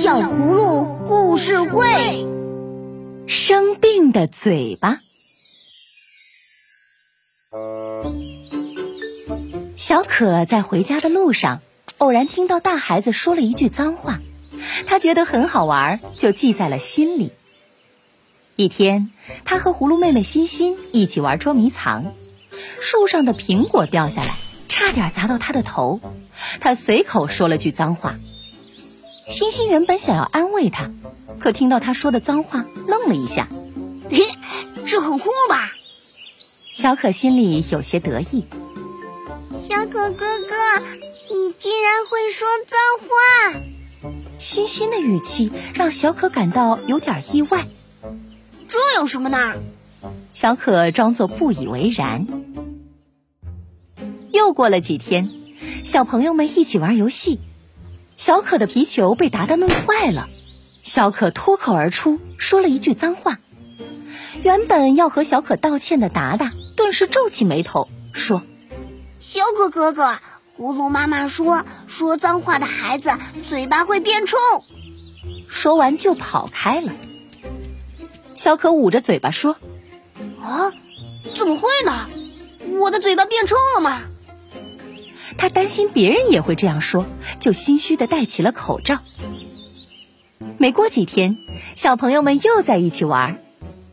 小葫芦故事会：生病的嘴巴。小可在回家的路上，偶然听到大孩子说了一句脏话，他觉得很好玩，就记在了心里。一天，他和葫芦妹妹欣欣一起玩捉迷藏，树上的苹果掉下来，差点砸到他的头，他随口说了句脏话。欣欣原本想要安慰他，可听到他说的脏话，愣了一下。嘿，这很酷吧？小可心里有些得意。小可哥哥，你竟然会说脏话！欣欣的语气让小可感到有点意外。这有什么呢？小可装作不以为然。又过了几天，小朋友们一起玩游戏，小可的皮球被达达弄坏了，小可脱口而出说了一句脏话。原本要和小可道歉的达达顿时皱起眉头说。小可哥哥，葫芦妈妈说，说脏话的孩子嘴巴会变臭。说完就跑开了。小可捂着嘴巴说：“啊，怎么会呢？我的嘴巴变臭了吗？”他担心别人也会这样说，就心虚的戴起了口罩。没过几天，小朋友们又在一起玩，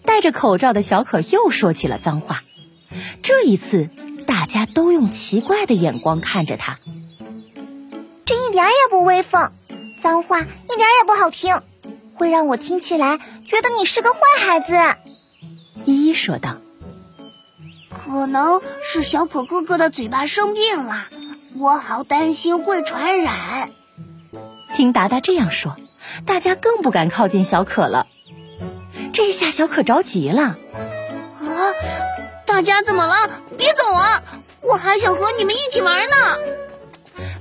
戴着口罩的小可又说起了脏话。这一次。大家都用奇怪的眼光看着他，这一点也不威风，脏话一点也不好听，会让我听起来觉得你是个坏孩子。依依说道：“可能是小可哥哥的嘴巴生病了，我好担心会传染。”听达达这样说，大家更不敢靠近小可了。这下小可着急了，啊！大家怎么了？别走啊！我还想和你们一起玩呢。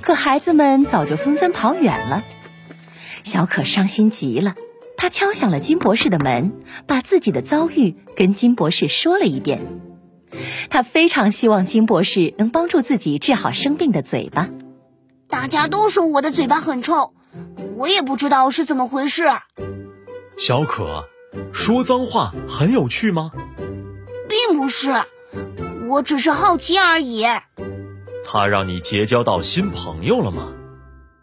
可孩子们早就纷纷跑远了。小可伤心极了，他敲响了金博士的门，把自己的遭遇跟金博士说了一遍。他非常希望金博士能帮助自己治好生病的嘴巴。大家都说我的嘴巴很臭，我也不知道是怎么回事。小可，说脏话很有趣吗？并不是，我只是好奇而已。他让你结交到新朋友了吗？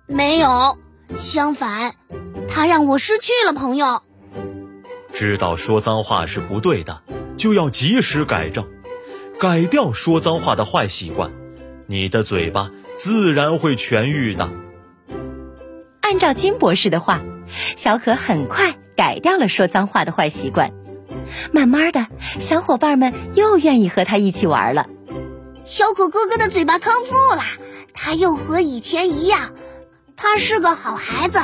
没有，相反，他让我失去了朋友。知道说脏话是不对的，就要及时改正，改掉说脏话的坏习惯，你的嘴巴自然会痊愈的。按照金博士的话，小可很快改掉了说脏话的坏习惯。慢慢的，小伙伴们又愿意和他一起玩了。小可哥哥的嘴巴康复了，他又和以前一样，他是个好孩子。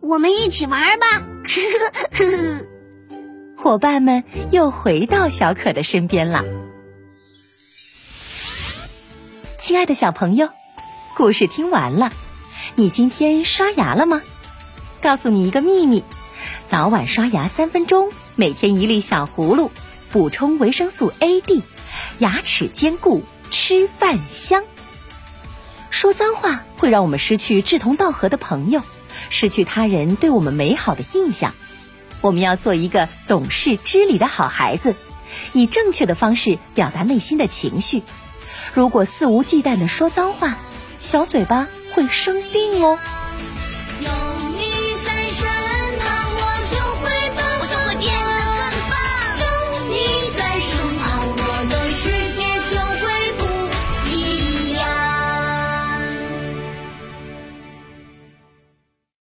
我们一起玩吧！呵呵呵呵。伙伴们又回到小可的身边了。亲爱的小朋友，故事听完了，你今天刷牙了吗？告诉你一个秘密，早晚刷牙三分钟。每天一粒小葫芦，补充维生素 A、D，牙齿坚固，吃饭香。说脏话会让我们失去志同道合的朋友，失去他人对我们美好的印象。我们要做一个懂事知礼的好孩子，以正确的方式表达内心的情绪。如果肆无忌惮的说脏话小嘴巴会生病哦。